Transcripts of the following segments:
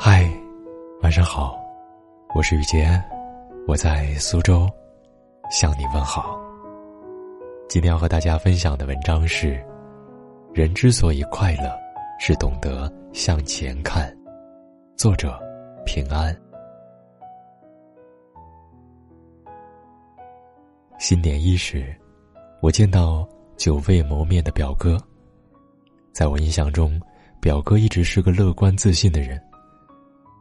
嗨，晚上好，我是雨杰，我在苏州向你问好。今天要和大家分享的文章是：人之所以快乐，是懂得向前看。作者：平安。新年伊始，我见到久未谋面的表哥。在我印象中，表哥一直是个乐观自信的人。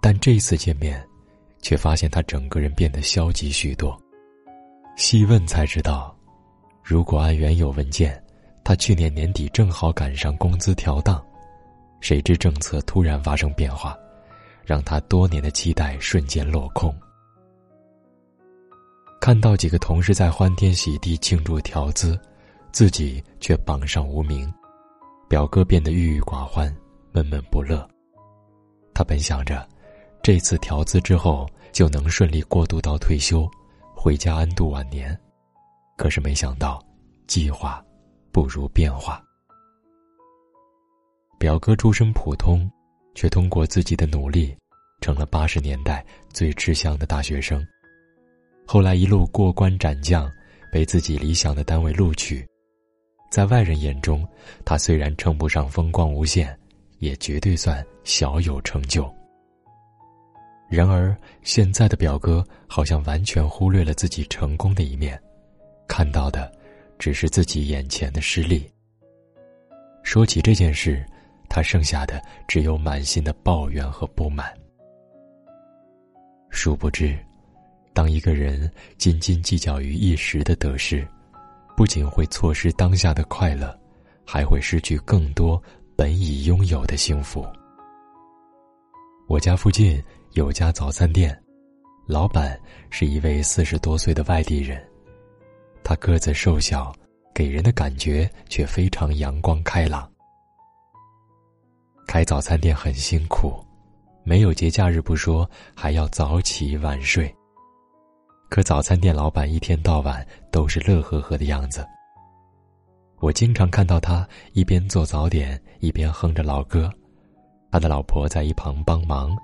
但这次见面，却发现他整个人变得消极许多。细问才知道，如果按原有文件，他去年年底正好赶上工资调档，谁知政策突然发生变化，让他多年的期待瞬间落空。看到几个同事在欢天喜地庆祝调资，自己却榜上无名，表哥变得郁郁寡欢，闷闷不乐。他本想着。这次调资之后，就能顺利过渡到退休，回家安度晚年。可是没想到，计划不如变化。表哥出身普通，却通过自己的努力，成了八十年代最吃香的大学生。后来一路过关斩将，被自己理想的单位录取。在外人眼中，他虽然称不上风光无限，也绝对算小有成就。然而，现在的表哥好像完全忽略了自己成功的一面，看到的只是自己眼前的失利。说起这件事，他剩下的只有满心的抱怨和不满。殊不知，当一个人斤斤计较于一时的得失，不仅会错失当下的快乐，还会失去更多本已拥有的幸福。我家附近。有家早餐店，老板是一位四十多岁的外地人。他个子瘦小，给人的感觉却非常阳光开朗。开早餐店很辛苦，没有节假日不说，还要早起晚睡。可早餐店老板一天到晚都是乐呵呵的样子。我经常看到他一边做早点，一边哼着老歌，他的老婆在一旁帮忙。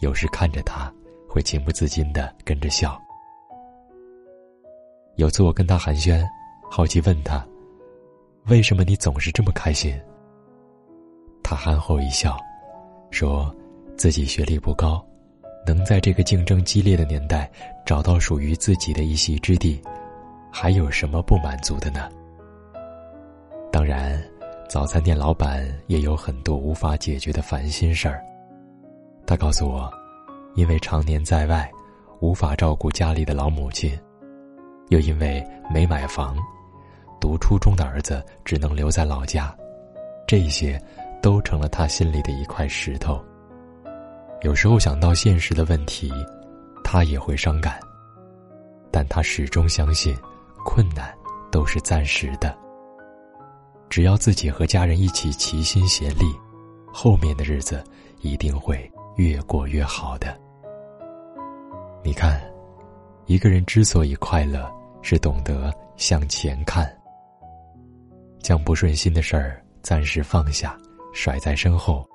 有时看着他，会情不自禁的跟着笑。有次我跟他寒暄，好奇问他：“为什么你总是这么开心？”他憨厚一笑，说：“自己学历不高，能在这个竞争激烈的年代找到属于自己的一席之地，还有什么不满足的呢？”当然，早餐店老板也有很多无法解决的烦心事儿。他告诉我，因为常年在外，无法照顾家里的老母亲，又因为没买房，读初中的儿子只能留在老家，这些都成了他心里的一块石头。有时候想到现实的问题，他也会伤感，但他始终相信，困难都是暂时的。只要自己和家人一起齐心协力，后面的日子一定会。越过越好的。你看，一个人之所以快乐，是懂得向前看，将不顺心的事儿暂时放下，甩在身后，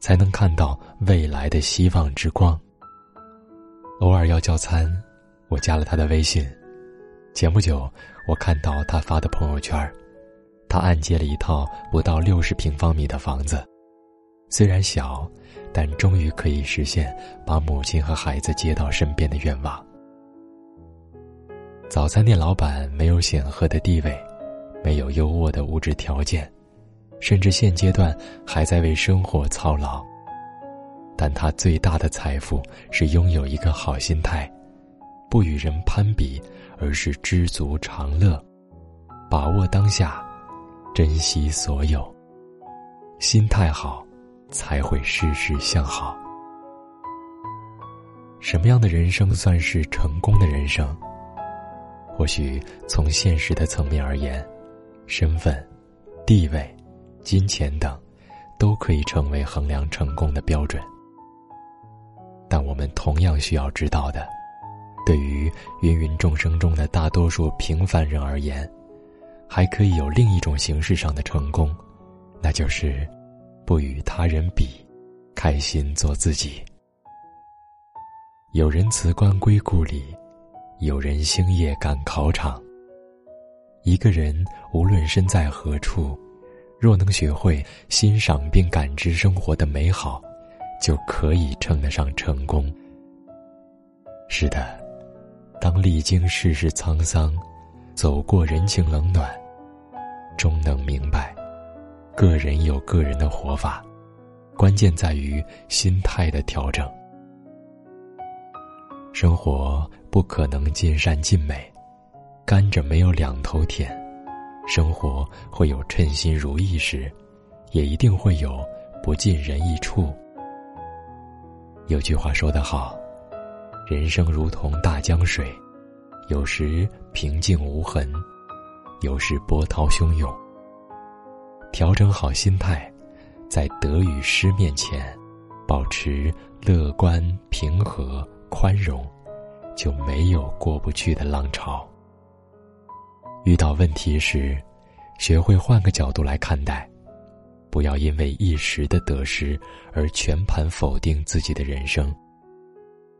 才能看到未来的希望之光。偶尔要叫餐，我加了他的微信。前不久，我看到他发的朋友圈，他按揭了一套不到六十平方米的房子，虽然小。但终于可以实现把母亲和孩子接到身边的愿望。早餐店老板没有显赫的地位，没有优渥的物质条件，甚至现阶段还在为生活操劳。但他最大的财富是拥有一个好心态，不与人攀比，而是知足常乐，把握当下，珍惜所有。心态好。才会事事向好。什么样的人生算是成功的人生？或许从现实的层面而言，身份、地位、金钱等，都可以成为衡量成功的标准。但我们同样需要知道的，对于芸芸众生中的大多数平凡人而言，还可以有另一种形式上的成功，那就是。不与他人比，开心做自己。有人辞官归故里，有人星夜赶考场。一个人无论身在何处，若能学会欣赏并感知生活的美好，就可以称得上成功。是的，当历经世事沧桑，走过人情冷暖，终能明白，个人有个人的活法，关键在于心态的调整。生活不可能尽善尽美。甘蔗没有两头甜，生活会有称心如意时，也一定会有不尽人意处。有句话说得好：“人生如同大江水，有时平静无痕，有时波涛汹涌。”调整好心态，在得与失面前，保持乐观、平和、宽容，就没有过不去的浪潮。遇到问题时，学会换个角度来看待，不要因为一时的得失而全盘否定自己的人生，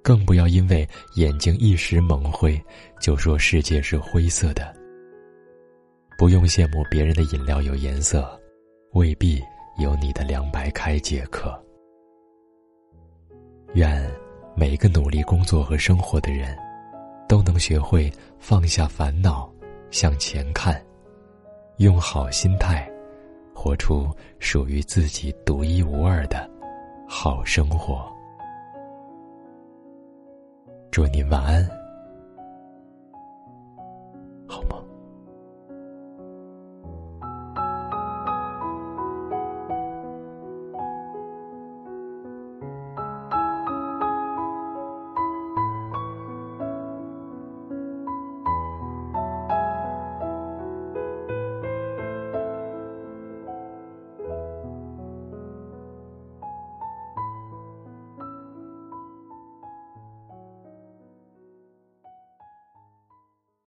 更不要因为眼睛一时蒙灰就说世界是灰色的。不用羡慕别人的饮料有颜色，未必有你的凉白开解渴。愿每个努力工作和生活的人，都能学会放下烦恼。向前看，用好心态，活出属于自己独一无二的好生活。祝您晚安。